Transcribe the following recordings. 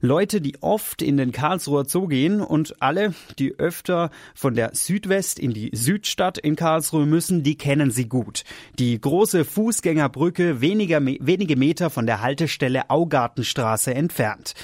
Leute, die oft in den Karlsruher Zoo gehen und alle, die öfter von der Südwest in die Südstadt in Karlsruhe müssen, die kennen sie gut. Die große Fußgängerbrücke weniger, wenige Meter von der Haltestelle Augartenstraße entfernt.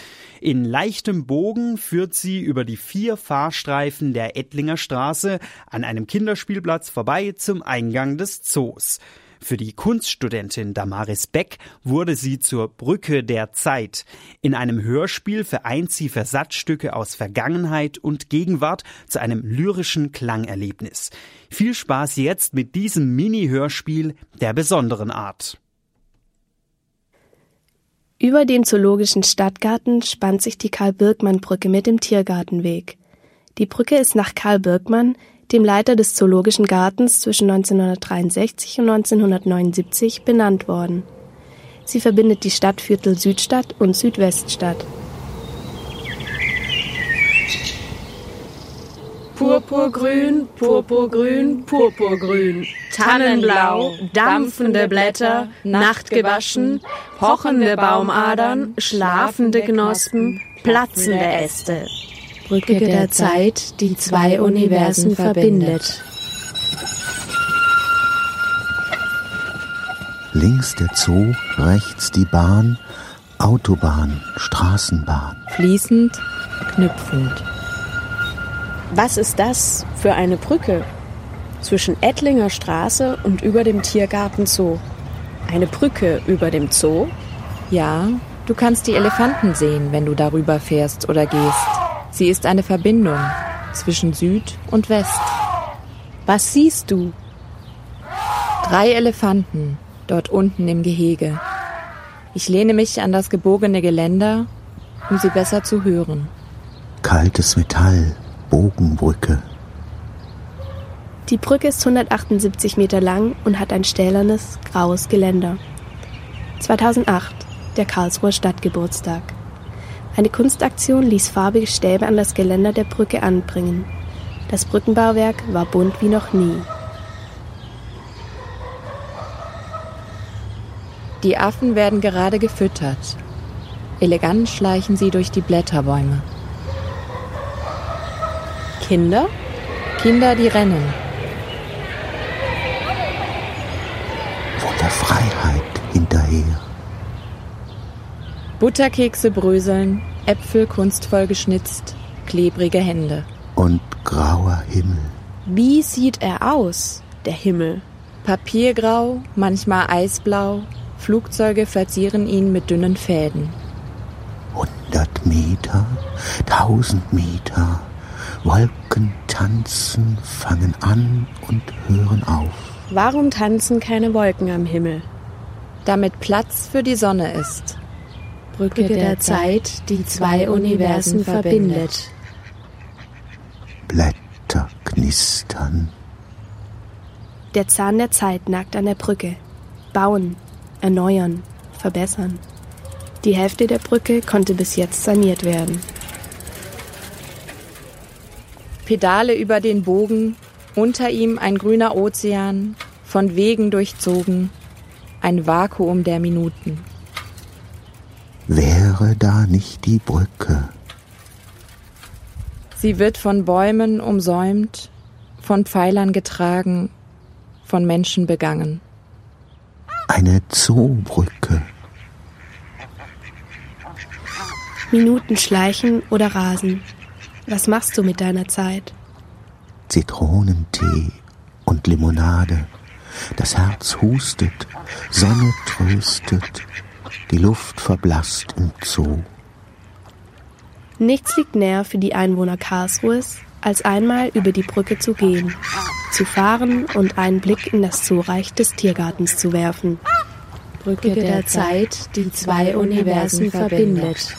In leichtem Bogen führt sie über die vier Fahrstreifen der Ettlinger Straße an einem Kinderspielplatz vorbei zum Eingang des Zoos. Für die Kunststudentin Damaris Beck wurde sie zur Brücke der Zeit. In einem Hörspiel vereint sie Versatzstücke aus Vergangenheit und Gegenwart zu einem lyrischen Klangerlebnis. Viel Spaß jetzt mit diesem Mini-Hörspiel der besonderen Art. Über den zoologischen Stadtgarten spannt sich die Karl-Birkmann-Brücke mit dem Tiergartenweg. Die Brücke ist nach Karl Birkmann, dem Leiter des Zoologischen Gartens zwischen 1963 und 1979 benannt worden. Sie verbindet die Stadtviertel Südstadt und Südweststadt. Purpurgrün, purpurgrün, purpurgrün. Tannenblau, dampfende Blätter, nachtgewaschen, pochende Baumadern, schlafende Knospen, platzende Äste. Brücke der Zeit, die zwei Universen verbindet. Links der Zoo, rechts die Bahn, Autobahn, Straßenbahn. Fließend, knüpfend. Was ist das für eine Brücke zwischen Ettlinger Straße und über dem Tiergarten Zoo? Eine Brücke über dem Zoo? Ja, du kannst die Elefanten sehen, wenn du darüber fährst oder gehst. Sie ist eine Verbindung zwischen Süd und West. Was siehst du? Drei Elefanten dort unten im Gehege. Ich lehne mich an das gebogene Geländer, um sie besser zu hören. Kaltes Metall, Bogenbrücke. Die Brücke ist 178 Meter lang und hat ein stählernes, graues Geländer. 2008, der Karlsruher Stadtgeburtstag. Eine Kunstaktion ließ farbige Stäbe an das Geländer der Brücke anbringen. Das Brückenbauwerk war bunt wie noch nie. Die Affen werden gerade gefüttert. Elegant schleichen sie durch die Blätterbäume. Kinder? Kinder, die rennen. Von der Freiheit hinterher. Butterkekse bröseln, Äpfel kunstvoll geschnitzt, klebrige Hände. Und grauer Himmel. Wie sieht er aus, der Himmel? Papiergrau, manchmal eisblau, Flugzeuge verzieren ihn mit dünnen Fäden. Hundert Meter, tausend Meter, Wolken tanzen, fangen an und hören auf. Warum tanzen keine Wolken am Himmel? Damit Platz für die Sonne ist. Brücke der Zeit, die zwei Universen verbindet. Blätter knistern. Der Zahn der Zeit nagt an der Brücke. Bauen, erneuern, verbessern. Die Hälfte der Brücke konnte bis jetzt saniert werden. Pedale über den Bogen, unter ihm ein grüner Ozean, von Wegen durchzogen, ein Vakuum der Minuten. Wäre da nicht die Brücke? Sie wird von Bäumen umsäumt, von Pfeilern getragen, von Menschen begangen. Eine Zoobrücke. Minuten schleichen oder rasen. Was machst du mit deiner Zeit? Zitronentee und Limonade. Das Herz hustet, Sonne tröstet, die Luft verblasst im Zoo. Nichts liegt näher für die Einwohner Karlsruhes, als einmal über die Brücke zu gehen, zu fahren und einen Blick in das Zooreich des Tiergartens zu werfen. Brücke der Zeit, die zwei Universen verbindet.